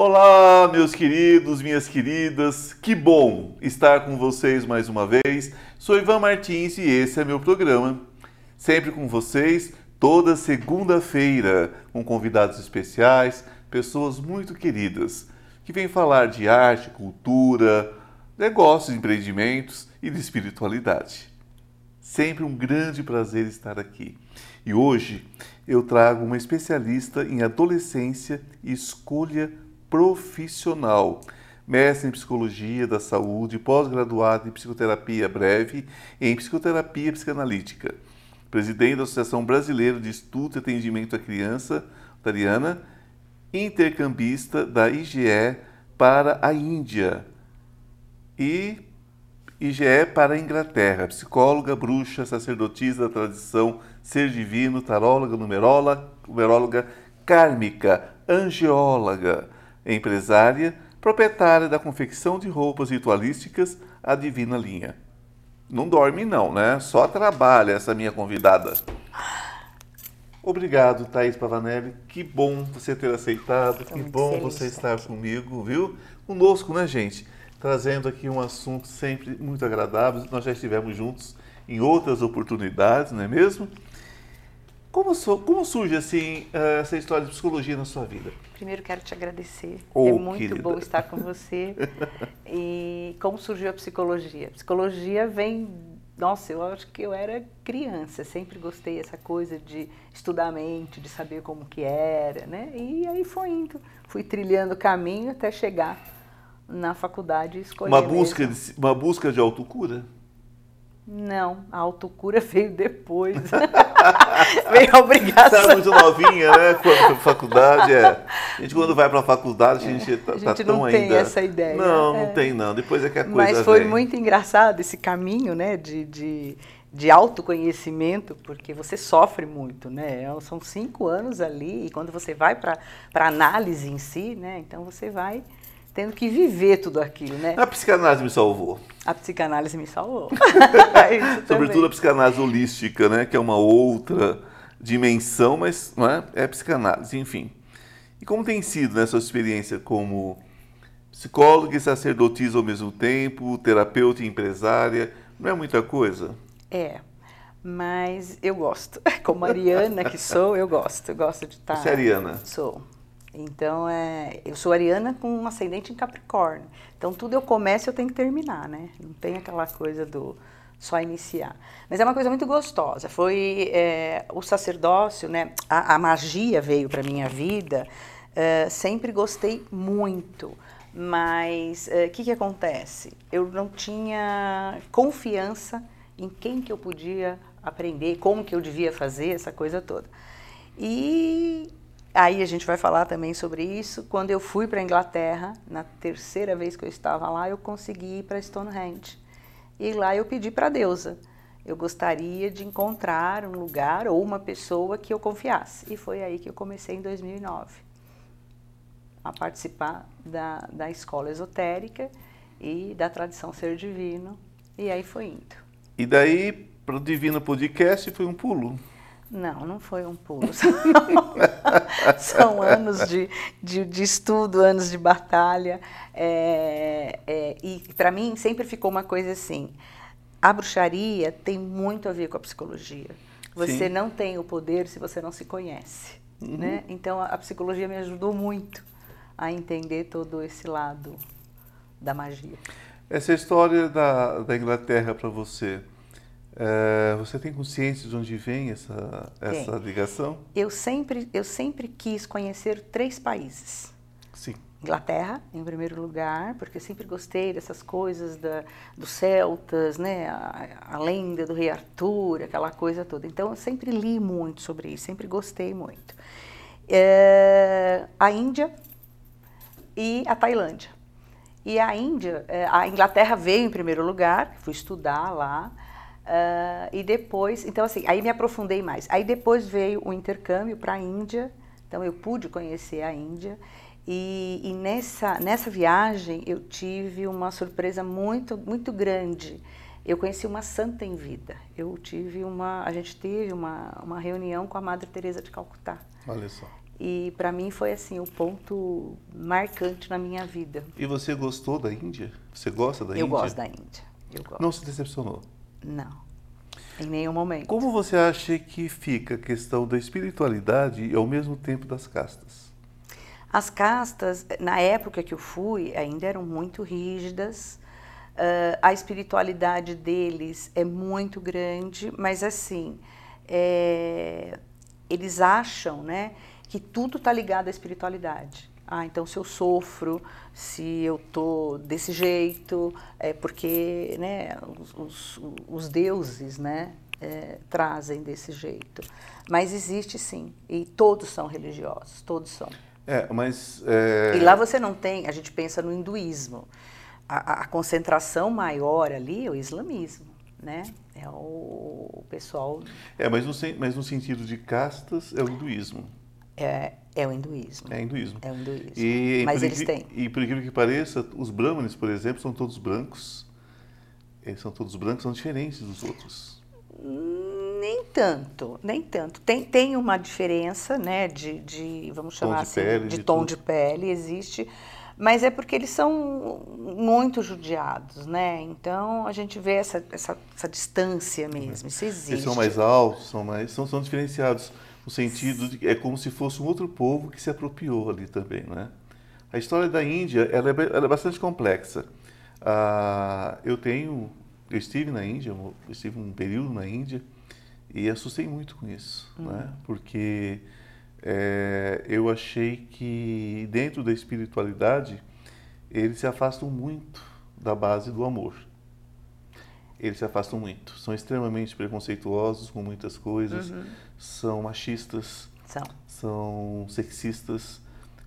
Olá, meus queridos, minhas queridas, que bom estar com vocês mais uma vez. Sou Ivan Martins e esse é meu programa. Sempre com vocês, toda segunda-feira, com convidados especiais, pessoas muito queridas, que vêm falar de arte, cultura, negócios, empreendimentos e de espiritualidade. Sempre um grande prazer estar aqui. E hoje eu trago uma especialista em adolescência e escolha profissional, mestre em psicologia da saúde, pós-graduado em psicoterapia breve e em psicoterapia psicanalítica, presidente da Associação Brasileira de Estudo e Atendimento à Criança, Tariana, intercambista da IGE para a Índia e IGE para a Inglaterra, psicóloga, bruxa, sacerdotisa da tradição, ser divino, taróloga, numeróloga, numeróloga kármica, angióloga, empresária, proprietária da confecção de roupas ritualísticas, a Divina Linha. Não dorme não, né? Só trabalha essa minha convidada. Obrigado, Thaís Pavanelli. Que bom você ter aceitado. que bom você estar comigo, viu? Conosco, né, gente? Trazendo aqui um assunto sempre muito agradável. Nós já estivemos juntos em outras oportunidades, não é mesmo? Como, como surge assim essa história de psicologia na sua vida? Primeiro quero te agradecer. Oh, é muito querida. bom estar com você. e como surgiu a psicologia? A psicologia vem, nossa, eu acho que eu era criança, sempre gostei dessa coisa de estudar a mente, de saber como que era, né? E aí foi indo, fui trilhando o caminho até chegar na faculdade e escolher Uma busca, mesmo. de, uma busca de autocura? Não, a autocura veio depois. veio a obrigação. Você era muito novinha, né? Quando foi pra faculdade, é. A gente quando vai pra faculdade, a gente tá, a gente tá tão não tem ainda... essa ideia. Não, não É. tem não. Depois é que a coisa Mas foi vem. muito engraçado esse caminho, né, de, de, de autoconhecimento, porque você sofre muito, né? São cinco anos ali e quando você vai para a análise em si, né? Então você vai tendo que viver tudo aquilo, né? A psicanálise me salvou. A psicanálise me salvou. Isso Sobretudo a psicanálise holística, né? Que é uma outra dimensão, mas não é? É psicanálise, enfim. E como tem sido né, sua experiência como psicóloga e sacerdotisa ao mesmo tempo, terapeuta e empresária? Não é muita coisa? É, mas eu gosto. Como ariana que sou, eu gosto. Eu gosto de estar. Você é ariana? Sou. Então, é, eu sou ariana com um ascendente em Capricórnio. Então, tudo eu começo eu tenho que terminar, né? Não tem aquela coisa do só iniciar. Mas é uma coisa muito gostosa. Foi é, o sacerdócio, né? A, a magia veio para minha vida. é, sempre gostei muito. Mas o que, que acontece? Eu não tinha confiança em quem que eu podia aprender, como que eu devia fazer, essa coisa toda. E aí a gente vai falar também sobre isso. Quando eu fui para a Inglaterra, na terceira vez que eu estava lá, eu consegui ir para Stonehenge. E lá eu pedi para a deusa. Eu gostaria de encontrar um lugar ou uma pessoa que eu confiasse. E foi aí que eu comecei em 2009 a participar da, da escola esotérica e da tradição ser divino. E aí foi indo. E daí, para o Divino Podcast, foi um pulo. Não, não foi um pulo. São anos de, de, de estudo, anos de batalha. É, é, e para mim sempre ficou uma coisa assim: a bruxaria tem muito a ver com a psicologia. Você Sim. não tem o poder se você não se conhece. Né? Então a, a psicologia me ajudou muito a entender todo esse lado da magia. Essa história da, da Inglaterra para você, é, você tem consciência de onde vem essa, essa ligação? Eu sempre, eu sempre quis conhecer três países. Sim. Inglaterra, em primeiro lugar, porque eu sempre gostei dessas coisas da, dos celtas, né? A, a lenda do rei Arthur, aquela coisa toda. Então, eu sempre li muito sobre isso, sempre gostei muito. É, a Índia e a Tailândia. E a Índia, é, a Inglaterra veio em primeiro lugar, fui estudar lá, ah, e depois, então assim, aí me aprofundei mais. Aí depois veio o intercâmbio para a Índia, então eu pude conhecer a Índia, e, e nessa, nessa viagem eu tive uma surpresa muito, muito grande. Eu conheci uma santa em vida. Eu tive uma, a gente teve uma, uma reunião com a Madre Teresa de Calcutá. Olha só. E para mim foi assim o ponto marcante na minha vida. E você gostou da Índia? Você gosta da eu Índia? Eu gosto da Índia. Eu gosto. Não se decepcionou? Não. Em nenhum momento. Como você acha que fica a questão da espiritualidade e ao mesmo tempo das castas? As castas, na época que eu fui, ainda eram muito rígidas. Uh, a espiritualidade deles é muito grande, mas assim, é, eles acham, né, que tudo está ligado à espiritualidade. Ah, então se eu sofro, se eu tô desse jeito, é porque né, os, os, os deuses né, é, trazem desse jeito. Mas existe sim, e todos são religiosos, todos são. É, mas... É... E lá você não tem, a gente pensa no hinduísmo, a, a concentração maior ali é o islamismo, né? É o, o pessoal... É, mas no, mas no sentido de castas é o hinduísmo. É, é o hinduísmo. É hinduísmo. É o hinduísmo. E, Mas eles têm. E por incrível que pareça, os brahmanes, por exemplo, são todos brancos. Eles são todos brancos, são diferentes dos outros. Nem tanto, nem tanto. Tem, tem uma diferença, né, de, de vamos chamar tom de assim, pele, de, de tom tudo. de pele, existe. Mas é porque eles são muito judiados, né? Então a gente vê essa, essa, essa distância mesmo, isso existe. Eles são mais altos, são mais, são, são diferenciados no sentido de é como se fosse um outro povo que se apropriou ali também, né? A história da Índia ela é, ela é bastante complexa. Ah, eu tenho, eu estive na Índia, estive um período na Índia e assustei muito com isso, Uhum. né? Porque é, eu achei que dentro da espiritualidade eles se afastam muito da base do amor. Eles se afastam muito. São extremamente preconceituosos com muitas coisas, são machistas, São. são sexistas.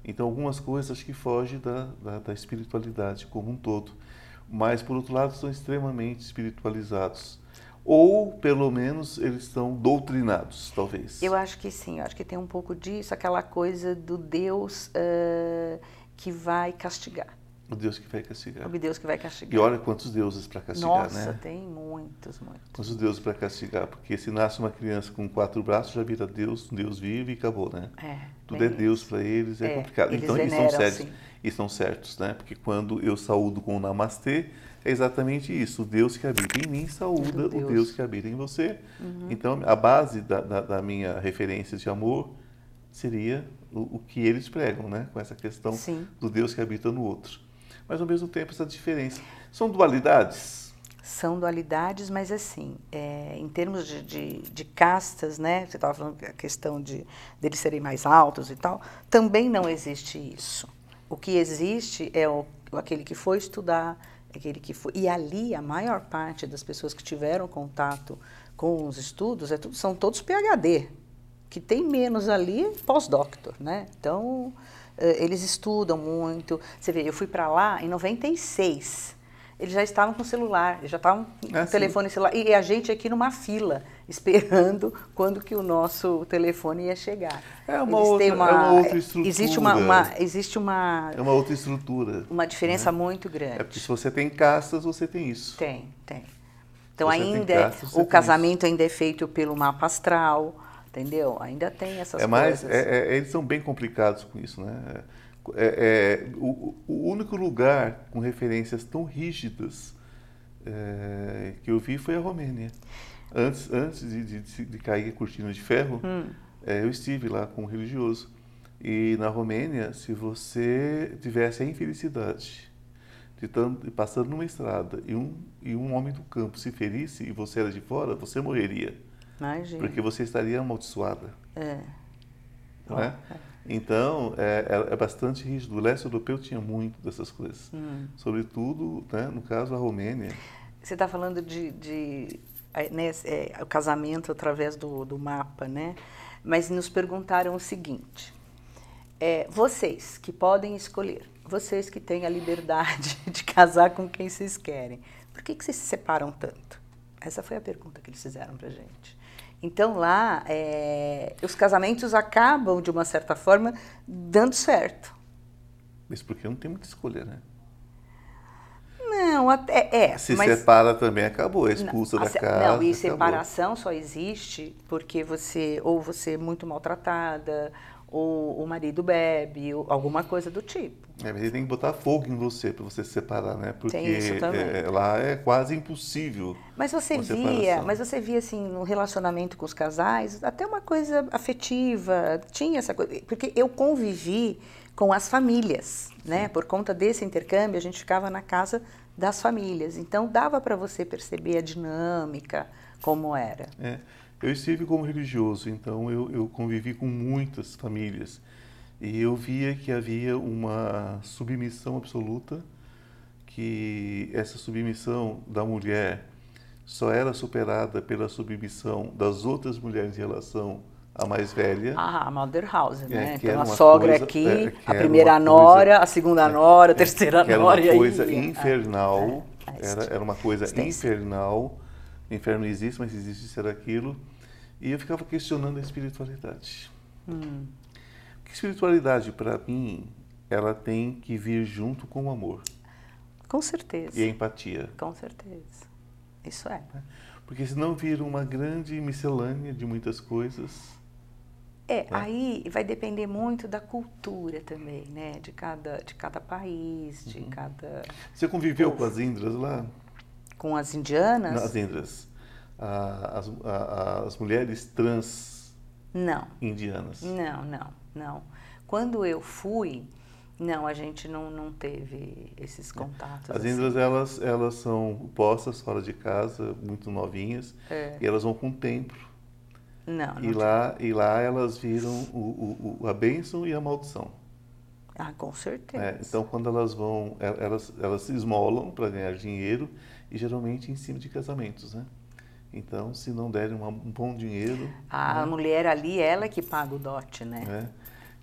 Então, algumas coisas acho que fogem da, da, da espiritualidade como um todo. Mas, por outro lado, são extremamente espiritualizados. Ou, pelo menos, eles estão doutrinados, talvez. Eu acho que sim, eu acho que tem um pouco disso, aquela coisa do Deus eh, que vai castigar. O Deus que vai castigar. O Deus que vai castigar. E olha quantos deuses para castigar, Nossa, né? tem muitos, muitos. Quantos deuses para castigar? Porque se nasce uma criança com quatro braços, já vira Deus, Deus vive e acabou, né? É, Tudo é Deus isso. para eles, é, É, complicado. eles então eles veneram, certos, sim. e estão certos, né? Porque quando eu saúdo com o Namastê, é exatamente isso. O Deus que habita em mim saúda Do o Deus. Uhum. Deus que habita em você. Então a base da, da, da minha referência de amor seria o, o que eles pregam, né? Com essa questão Sim. do Deus que habita no outro. Mas ao mesmo tempo essa diferença. São dualidades? São dualidades, mas assim, é, em termos de, de, de castas, né? Você estava falando a questão de deles serem mais altos e tal, também não existe isso. O que existe é o, aquele que foi estudar, aquele que foi. E ali a maior parte das pessoas que tiveram contato com os estudos é tudo, são todos PhD, que tem menos ali pós-doctor, né? Então eles estudam muito. Você vê, eu fui para lá em 96. Eles já estavam com celular, eles já estavam com sim. telefone celular. E a gente aqui numa fila, esperando quando que o nosso telefone ia chegar. É uma Eles outra- é uma outra Existe uma, estrutura. uma- existe uma, É uma outra estrutura. uma diferença muito É grande. porque se você tem castas, você tem isso. Tem, tem. Então Você ainda é- castas, o casamento ainda é feito pelo mapa astral, entendeu? Ainda tem essas É mais, coisas. é- é- eles são bem complicados com isso, né? É, é, o, o único lugar com referências tão rígidas é, que eu vi foi a Romênia. Antes, antes de, de, de cair a cortina de ferro, Hum. é, eu estive lá com um religioso. E na Romênia, se você tivesse a infelicidade de passando numa estrada e um, e um homem do campo se ferisse e você era de fora, você morreria. Imagina. Porque você estaria amaldiçoada. É. não é? Então, é, é- é bastante rígido. O leste europeu tinha muito dessas coisas. Hum. Sobretudo, né, no caso, a Romênia. Você está falando de, de eh, né, é, o casamento através do, do mapa, né? Mas nos perguntaram o seguinte: é, vocês que podem escolher, vocês que têm a liberdade de casar com quem vocês querem, por que, que vocês se separam tanto? Essa foi a pergunta que eles fizeram para gente. Então lá, é, os casamentos acabam de uma certa forma dando certo. Mas porque não tem muita escolha, né? Não, até é. Se mas... separa também, acabou. É expulsa Não, da se- casa. Não, e acabou. separação só existe porque você ou você é muito maltratada, o, o marido bebe, ou alguma coisa do tipo. É, mas ele tem que botar fogo em você para você se separar, né? Porque é, lá é quase impossível. Mas você via, separação. mas você via assim no relacionamento com os casais, até uma coisa afetiva, tinha essa coisa, porque eu convivi com as famílias, né? Por conta desse intercâmbio, a gente ficava na casa das famílias. Então dava para você perceber a dinâmica como era. É, eu estive como religioso, então eu, eu convivi com muitas famílias e eu via que havia uma submissão absoluta, que essa submissão da mulher só era superada pela submissão das outras mulheres em relação à mais velha. Ah, a Mother House, né? É, que então era a uma sogra coisa- aqui, é, a era primeira uma nora, coisa- a segunda nora, a terceira que era uma nora e aí coisa ia. infernal, É, é, era, era uma coisa infernal. Inferno existe, mas se existisse era aquilo. E eu ficava questionando a espiritualidade. Hum. Porque espiritualidade, para mim, ela tem que vir junto com o amor Com certeza. e a empatia. Com certeza. Isso é. Porque senão vira uma grande miscelânea de muitas coisas. É, aí vai depender muito da cultura também, né? De cada, de cada país, de Uhum. cada. Você conviveu com as Indras lá? Com as indianas? Não, as Indras. As, as mulheres trans Não, indianas. não, não, não. Quando eu fui, não, a gente não, não teve esses contatos. As assim. Elas, elas são postas fora de casa, muito novinhas, É. e elas vão com o templo. Não, não. E lá, e lá elas viram o, o- a bênção e a maldição. Ah, com certeza. É, então, quando elas vão, el- elas, elas se esmolam para ganhar dinheiro e geralmente em cima de casamentos, né? Então, se não derem um bom dinheiro, A mulher ali, ela que paga o dote, né? né?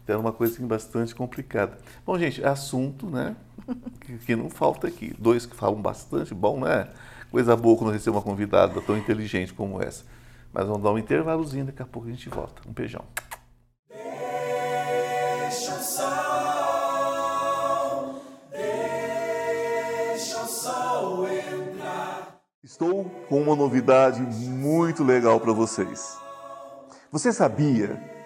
Então, é uma coisa assim, bastante complicada. Bom, gente, assunto, né? Que, que não falta aqui. Dois que falam bastante, bom, né? Coisa boa quando receber uma convidada tão inteligente como essa. Mas vamos dar um intervalozinho, daqui a pouco a gente volta. Um beijão. Deixa o sol, deixa o sol entrar. Estou com uma novidade muito legal para vocês. Você sabia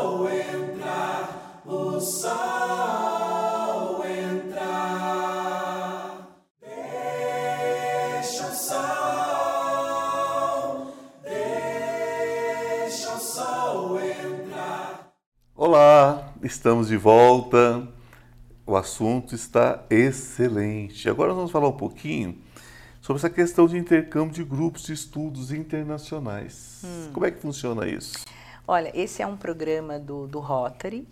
Deixa o sol entrar, o sol entrar. Deixa o sol, deixa o sol entrar. Olá, estamos de volta. O assunto está excelente. Agora vamos falar um pouquinho sobre essa questão de intercâmbio de grupos de estudos internacionais. Como é que funciona isso? Olha, esse é um programa do, do Rotary,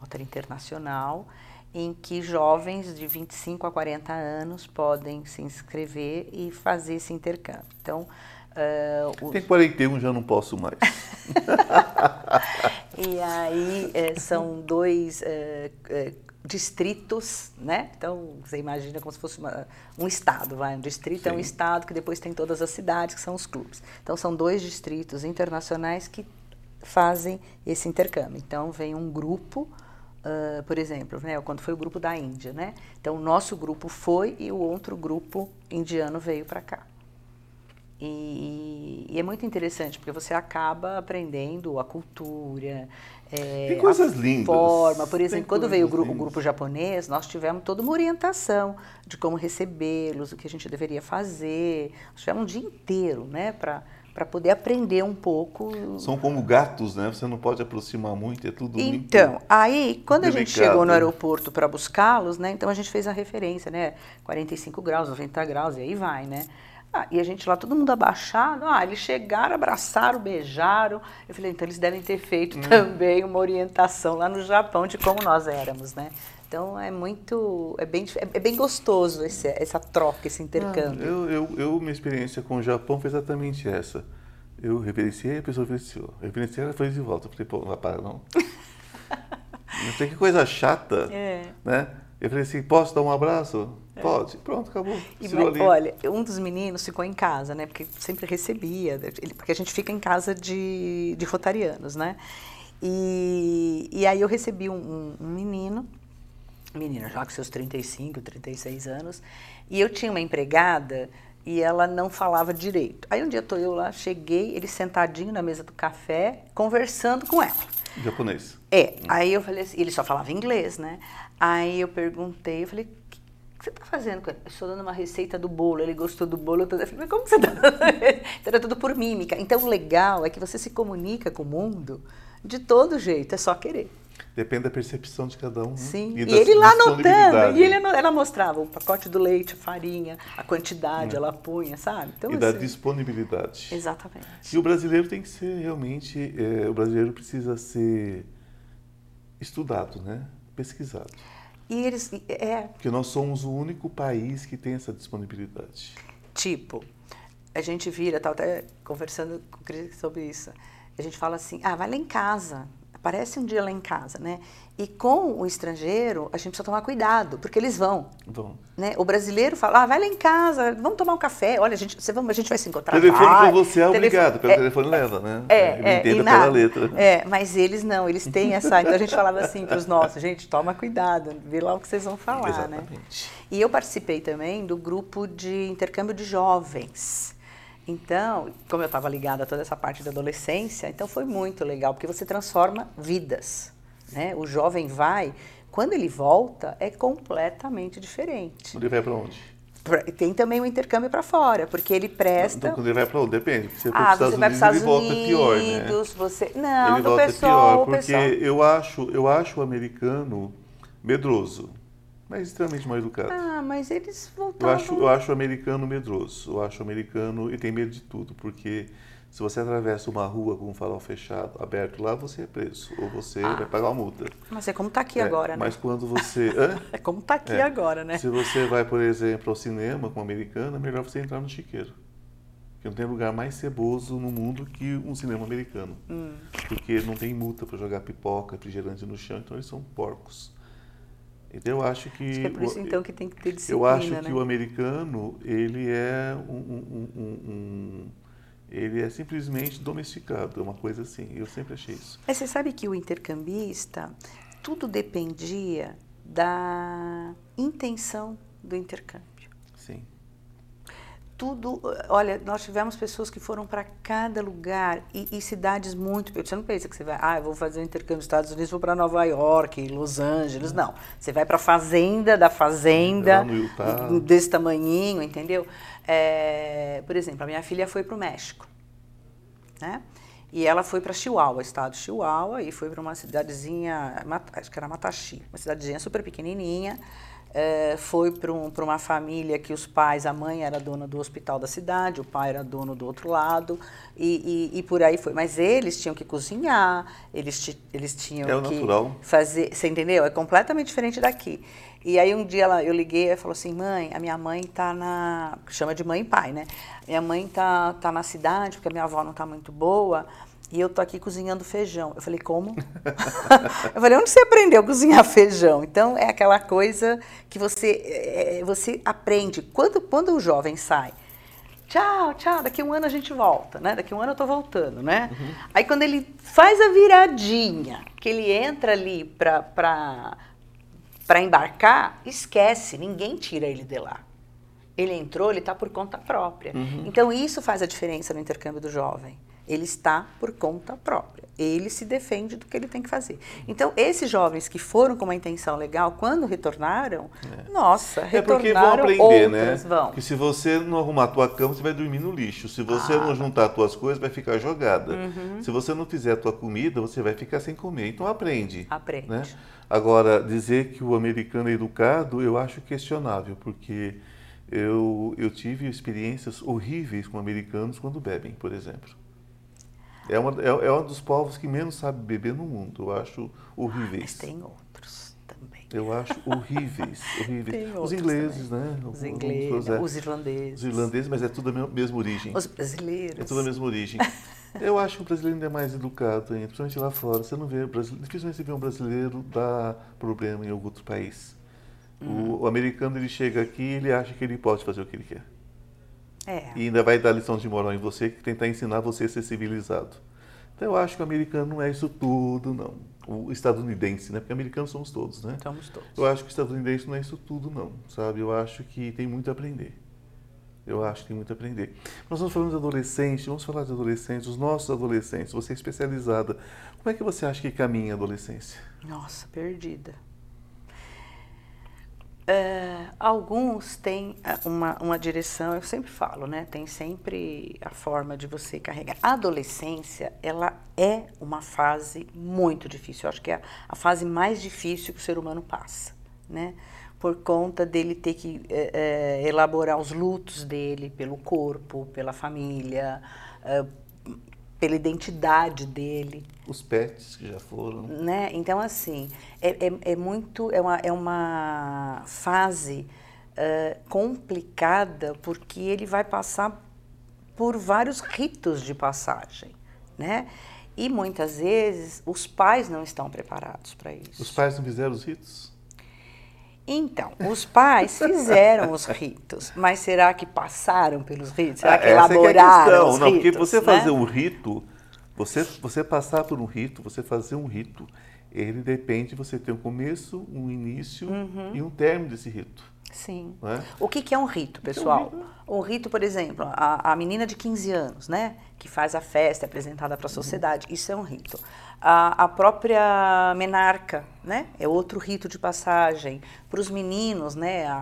Rotary Internacional, em que jovens de 25 a 40 anos podem se inscrever e fazer esse intercâmbio. Então, o- Tem 41, já não posso mais. e aí eh, são dois eh, eh, distritos, né? Então, você imagina como se fosse uma- um estado, vai. Um distrito é um Sim. estado que depois tem todas as cidades, que são os clubes. Então, são dois distritos internacionais que fazem esse intercâmbio. Então, vem um grupo, ah, por exemplo, né? Quando foi o grupo da Índia, né? Então, o nosso grupo foi e o outro grupo indiano veio para cá. E, e é muito interessante, porque você acaba aprendendo a cultura, é, Tem coisas a lindas. forma. Por Tem exemplo, quando veio o, coisas gru- o grupo japonês, nós tivemos toda uma orientação de como recebê-los, o que a gente deveria fazer. Nós tivemos um dia inteiro né, para para poder aprender um pouco. São como gatos, né? Você não pode aproximar muito, é tudo muito... Então, aí, quando a gente delicado. chegou no aeroporto para buscá-los, né? Então a gente fez a referência, né? 45 graus, 90 graus, e aí vai, né? Ah, e a gente lá, todo mundo abaixado. Ah, eles chegaram, abraçaram, beijaram. Eu falei, então eles devem ter feito Hum. também uma orientação lá no Japão de como nós éramos, né? Então é muito, é bem, é é bem gostoso esse, essa troca, esse intercâmbio. Eu, eu, eu, minha experiência com o Japão foi exatamente essa. Eu reverenciei, a pessoa reverenciou. Reverenciei, ela fez de volta. Eu falei, pô, não vai parar não. não sei que coisa chata, É. né? Eu falei assim, posso dar um abraço? Pode. Pronto, acabou. E, mas, olha, um dos meninos ficou em casa, né? Porque sempre recebia, ele- porque a gente fica em casa de, de rotarianos, né? E, e aí eu recebi um, um- um menino, menino já com seus 35, 36 anos, e eu tinha uma empregada e ela não falava direito. Aí um dia tô eu lá, cheguei, ele sentadinho na mesa do café, conversando com ela. Japonês. É, aí eu falei assim, ele só falava inglês, né? Aí eu perguntei, eu falei, o que você tá fazendo? com ele?" Eu estou dando uma receita do bolo, ele gostou do bolo, eu falei, mas como você tá dando? Então era tudo por mímica. Então o legal é que você se comunica com o mundo de todo jeito, é só querer. Depende da percepção de cada um. né? Sim. E, da ele lá anotando, e ele, ela mostrava o pacote do leite, a farinha, a quantidade, ela punha, sabe? Então, É. E da assim, disponibilidade. Exatamente. E o brasileiro tem que ser realmente, é, o brasileiro precisa ser estudado, né? Pesquisado. E eles, e- é, Porque nós somos o único país que tem essa disponibilidade. Tipo, a gente vira, estava até conversando com o Cris sobre isso. A gente fala assim, ah, vai lá em casa. Aparece um dia lá em casa, né? E com o estrangeiro, a gente precisa tomar cuidado, porque eles vão. Então, Né? O brasileiro fala, ah, vai lá em casa, vamos tomar um café. Olha, a gente, você vamos, a gente vai se encontrar. telefone vai. com você é obrigado, pelo é, telefone leva, né? é, é, entenda pela letra. É, mas eles não, eles têm essa. Então a gente falava assim para os nossos, gente, toma cuidado, vê lá o que vocês vão falar, né? Exatamente. E eu participei também do grupo de intercâmbio de jovens. Então, como eu estava ligada a toda essa parte da adolescência, então foi muito legal, porque você transforma vidas. Né? O jovem vai, quando ele volta, é completamente diferente. Ele vai pra onde? Tem também o intercâmbio para fora, porque ele presta. Então, quando ele vai pra onde? Depende. Se você ah, para os você vai Estados para os Unidos, Estados ele volta pior, né? Unidos, você. Não, ele do volta pessoal, pior, porque pessoal. eu acho, eu acho o americano medroso, mas extremamente mal educado. Ah, mas eles Eu voltavam. acho, eu acho o americano medroso. Eu acho o americano e tem medo de tudo, porque se você atravessa uma rua com um farol fechado, aberto lá, você é preso ou você vai pagar uma multa. Mas é como está aqui É, agora, né? Mas quando você? É como está aqui É. agora, né? se você vai, por exemplo, ao cinema com um americano, é melhor você entrar no chiqueiro. Porque não tem lugar mais ceboso no mundo que um cinema americano. Hum. Porque não tem multa para jogar pipoca, refrigerante no chão, então eles são porcos. Então eu acho que. Acho que é por isso então que tem que ter disciplina, eu acho né? que o americano, ele é um, um- um- um- um- ele é simplesmente domesticado, é uma coisa assim. Eu sempre achei isso. Mas você sabe que o intercambista, tudo dependia da intenção do intercâmbio. Sim. Tudo, olha, nós tivemos pessoas que foram para cada lugar e, e cidades muito. Você não pensa que você vai, ah, eu vou fazer um intercâmbio nos Estados Unidos, vou para Nova York, Los Angeles. Não. Você vai para a fazenda da fazenda, desse tamanhinho, entendeu? É, por exemplo, a minha filha foi para o México, né? E ela foi para Chihuahua, estado de Chihuahua, e foi para uma cidadezinha, acho que era Mataxi, uma cidadezinha super pequenininha. É, foi para um, uma família que os pais, a mãe era dona do hospital da cidade, o pai era dono do outro lado, e, e, e por aí foi. Mas eles tinham que cozinhar, eles, eles tinham É que natural. fazer, você entendeu? É completamente diferente daqui. E aí um dia ela, eu liguei e falou assim, mãe, a minha mãe tá na, chama de mãe e pai, né? Minha mãe tá, tá na cidade porque a minha avó não tá muito boa e eu tô aqui cozinhando feijão. Eu falei, como? eu falei, onde você aprendeu a cozinhar feijão? Então é aquela coisa que você, é, você aprende. Quando, quando o jovem sai, tchau, tchau, daqui um ano a gente volta, né? Daqui um ano eu tô voltando, né? Aí quando ele faz a viradinha, que ele entra ali pra, pra, pra embarcar, esquece, ninguém tira ele de lá. Ele entrou, ele está por conta própria. Então isso faz a diferença no intercâmbio do jovem. Ele está por conta própria. Ele se defende do que ele tem que fazer. Então, esses jovens que foram com uma intenção legal, quando retornaram, nossa, É porque vão retornaram aprender, né? vão. Que se você não arrumar a tua cama, você vai dormir no lixo. Se você Ah. não juntar as tuas coisas, vai ficar jogada. Uhum. Se você não fizer a tua comida, você vai ficar sem comer. Então aprende. Aprende. né? Agora, dizer que o americano é educado, eu acho questionável, porque eu, eu tive experiências horríveis com americanos quando bebem, por exemplo. É, uma, é, é um dos povos que menos sabe beber no mundo. Eu acho horríveis. Mas tem outros também. Eu acho horríveis, horríveis. Tem os ingleses, né? Os ingleses, é. os irlandeses, Os irlandeses, mas é tudo a me- mesma origem. os brasileiros. É tudo a mesma origem. Eu acho que o brasileiro ainda é mais educado ainda, principalmente lá fora. Você não vê brasileiro, dificilmente você vê um brasileiro dar problema em algum outro país. O, o americano ele chega aqui ele acha que ele pode fazer o que ele quer. É. E ainda vai dar lição de moral em você, que tentar ensinar você a ser civilizado. Então eu acho que o americano não é isso tudo, não. O estadunidense, né? Porque americanos somos todos, né? Somos todos. Eu acho que o estadunidense não é isso tudo, não, sabe? Eu acho que tem muito a aprender. Eu acho que tem muito a aprender. Nós estamos falando de adolescente, vamos falar de adolescentes, os nossos adolescentes, você é especializada. Como é que você acha que caminha a adolescência? Nossa, perdida. É, alguns têm ah, uma, uma direção, eu sempre falo, né? Tem sempre a forma de você carregar. A adolescência, ela é uma fase muito difícil. Eu acho que é a, a fase mais difícil que o ser humano passa, né? Por conta dele ter que é, é, elaborar os lutos dele pelo corpo, pela família, é, pela identidade dele, Os pets que já foram. né? Então, assim, é, é, é muito, é uma, é uma fase eh, complicada porque ele vai passar por vários ritos de passagem, né? E muitas vezes os pais não estão preparados para isso. Os pais não fizeram os ritos? Então, os pais fizeram os ritos, mas será que passaram pelos ritos? Será Ah, que essa é que é a elaboraram questão. Não, porque ritos? você né? fazer um rito, você, você passar por um rito, você fazer um rito, ele depende de você ter um começo, um início Uhum. e um término desse rito. Sim. Não é? O que, que é um rito, pessoal? Um rito, por exemplo, a, a menina de 15 anos, né? Que faz a festa, é apresentada para a sociedade, isso é um rito. A, a própria menarca, né? É outro rito de passagem. Para os meninos, né? A,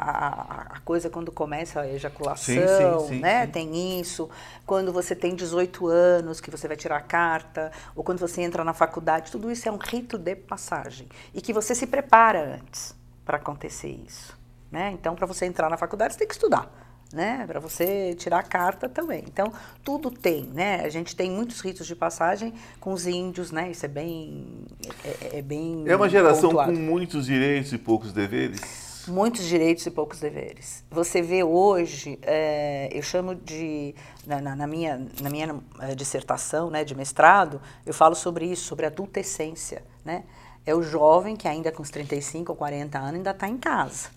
a- coisa quando começa a ejaculação, Sim, sim, sim, né? sim. Tem isso. Quando você tem 18 anos, que você vai tirar a carta, ou quando você entra na faculdade, tudo isso é um rito de passagem. E que você se prepara antes para acontecer isso. Né? Então, para você entrar na faculdade, você tem que estudar. Né? Para você tirar a carta também. Então, tudo tem, né? A gente tem muitos ritos de passagem com os índios, né? Isso é bem. É, é bem. É uma geração pontuado. com muitos direitos e poucos deveres. Muitos direitos e poucos deveres. Você vê hoje, é, eu chamo de, na, na- na minha, na minha eh, dissertação né, de mestrado, eu falo sobre isso, sobre adultescência. Né? É o jovem que ainda com os 35 ou 40 anos ainda está em casa.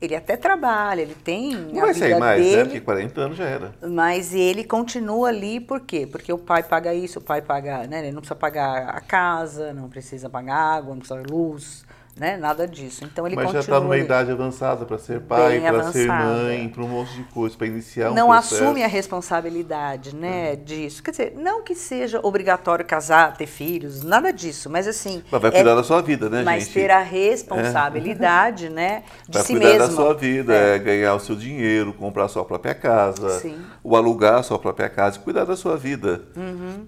Ele até trabalha, ele tem Não vai sair mais, né? dele, Porque 40 anos já era. mas ele continua ali, por quê? Porque o pai paga isso, o pai paga, né? Ele não precisa pagar a casa, não precisa pagar água, não precisa luz, né? Nada disso. Então ele Mas já continua está numa idade avançada para ser pai, para ser mãe, para um monte de coisa, para iniciar um não processo. assume a responsabilidade, né, disso. Quer dizer, não que seja obrigatório casar, ter filhos, nada disso, mas assim, Mas vai é- cuidar da sua vida, né, mas gente? ter a responsabilidade, né, de Vai si cuidar mesmo. da sua vida, é. ganhar o seu dinheiro, comprar a sua própria casa, Sim. ou alugar a sua própria casa, cuidar da sua vida.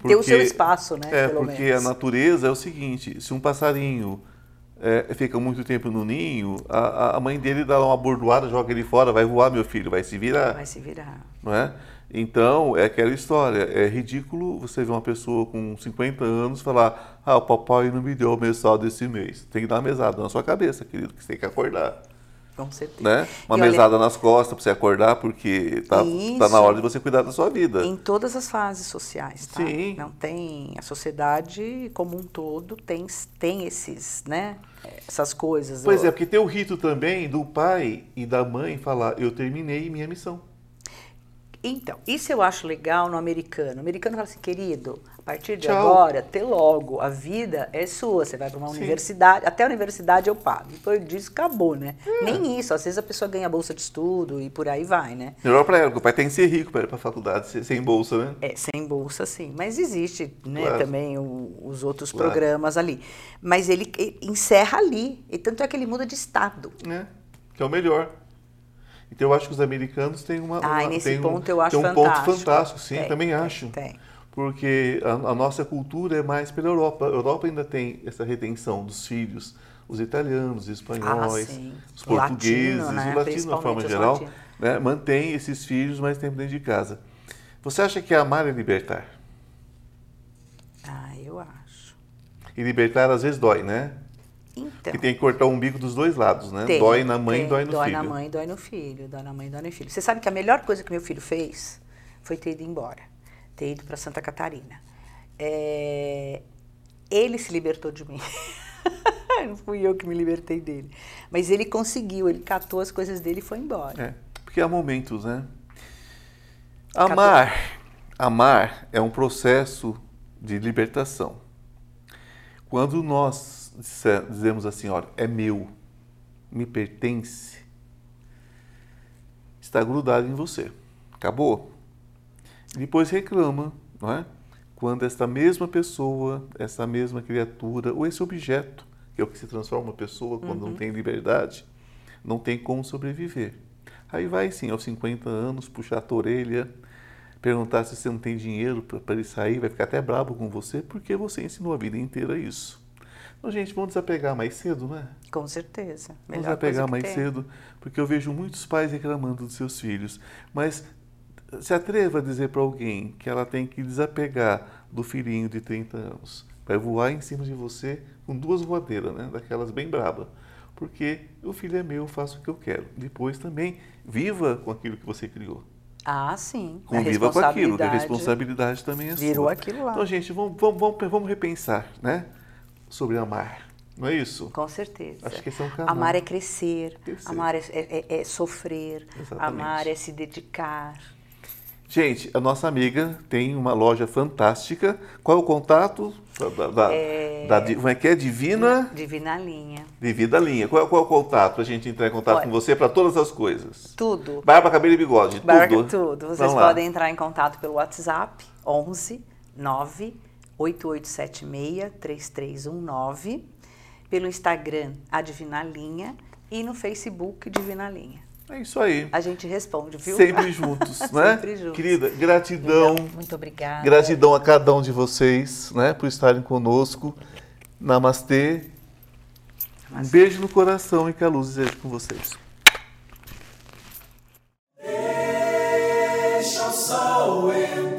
Ter o seu espaço, né, É, porque menos. a natureza é o seguinte, se um passarinho é, fica muito tempo no ninho, a, a- mãe dele dá uma bordoada, joga ele fora, vai voar, meu filho, vai se virar, Vai se virar. não é? Então, é aquela história, é ridículo você ver uma pessoa com 50 anos falar, ah, o papai não me deu a mesada esse mês. Tem que dar uma mesada na sua cabeça, querido, que você tem que acordar. Com certeza. né? Uma E olha, mesada nas costas para você acordar, porque tá, Isso. tá na hora de você cuidar da sua vida. Em todas as fases sociais, tá? Sim. Não tem a sociedade como um todo tem tem esses, né? Essas coisas. Pois ó. é, porque tem o rito também do pai e da mãe falar, eu terminei minha missão. Então, isso eu acho legal no americano. O americano fala assim, querido, a partir de Tchau. agora, até logo, a vida é sua. Você vai para uma Sim. universidade, até a universidade eu pago. Depois disso, acabou, né? É. Nem isso, às vezes a pessoa ganha bolsa de estudo e por aí vai, né? Melhor pra ela, porque o pai tem que ser rico para ir pra faculdade, sem- bolsa, né? É, sem bolsa, sim. Mas existe né, Claro. também o- os outros Claro. programas ali. Mas ele, ele encerra ali. E tanto é que ele muda de estado. né? Que é o melhor. Então eu acho que os americanos têm uma. Ah, uma- nesse têm um- ponto eu acho têm um fantástico. ponto fantástico, sim, Tem, também tem, acho. tem. Porque a, a nossa cultura é mais pela Europa. A Europa ainda tem essa retenção dos filhos, os italianos, os espanhóis, Ah, os O latino, portugueses, né? o latino de uma forma geral, né? mantém esses filhos mais tempo dentro de casa. Você acha que amar é libertar? Ah, eu acho. E libertar às vezes dói, né? Então. Que tem que cortar o umbigo dos dois lados, né? Tem, dói na mãe tem. dói no dói filho. na mãe, dói no filho, dói na mãe, dói no filho. Você sabe que a melhor coisa que meu filho fez foi ter ido embora, ter ido para Santa Catarina. É, Ele se libertou de mim. Não fui eu que me libertei dele. Mas ele conseguiu, ele catou as coisas dele e foi embora. É, porque há momentos, né? Amar, amar é um processo de libertação. Quando nós dizemos assim, olha, é meu, me pertence, está grudado em você. Acabou. Depois reclama, não é? Quando esta mesma pessoa, essa mesma criatura, ou esse objeto, que é o que se transforma uma pessoa quando não tem liberdade, não tem como sobreviver. Aí vai sim, aos 50 anos, puxar a tua orelha, perguntar se você não tem dinheiro para ele sair, vai ficar até brabo com você, porque você ensinou a vida inteira isso. Então, gente, vamos desapegar mais cedo, né? Com certeza. Vamos Melhor desapegar coisa que mais tem. cedo, porque eu vejo muitos pais reclamando dos seus filhos. Mas se atreva a dizer para alguém que ela tem que desapegar do filhinho de 30 anos. Vai voar em cima de você com duas voadeiras, né? Daquelas bem braba. Porque o filho é meu, eu faço o que eu quero. Depois também, viva com aquilo que você criou. Ah, sim. Conviva com aquilo, a responsabilidade responsabilidade também é Virou sua. aquilo lá. Então, gente, vamos, vamos, vamos, vamos repensar, né? Sobre amar. Não é isso? Com certeza. Acho que esse é um canal. Amar é crescer, Crescer. amar é, é- é sofrer, Exatamente. amar é se dedicar. Gente, a nossa amiga tem uma loja fantástica. Qual é o contato? Da, da, É- da como é que é? Divina Divina linha. Divina Linha. Qual, é- qual é o contato para a gente entrar em contato Olha. com você para todas as coisas? Tudo. Barba, cabelo e bigode, Barca tudo. tudo. Vocês Vamos lá. podem entrar em contato pelo WhatsApp 11 9 8876 3319, pelo Instagram A Divina Linha e no Facebook Divina Linha. É isso aí. A gente responde, viu? Sempre juntos, né? Sempre juntos. Querida, gratidão. Então, muito obrigada. Gratidão a cada um de vocês, né, por estarem conosco. Namastê. Um beijo no coração e que a luz esteja com vocês. Deixa o sol entrar.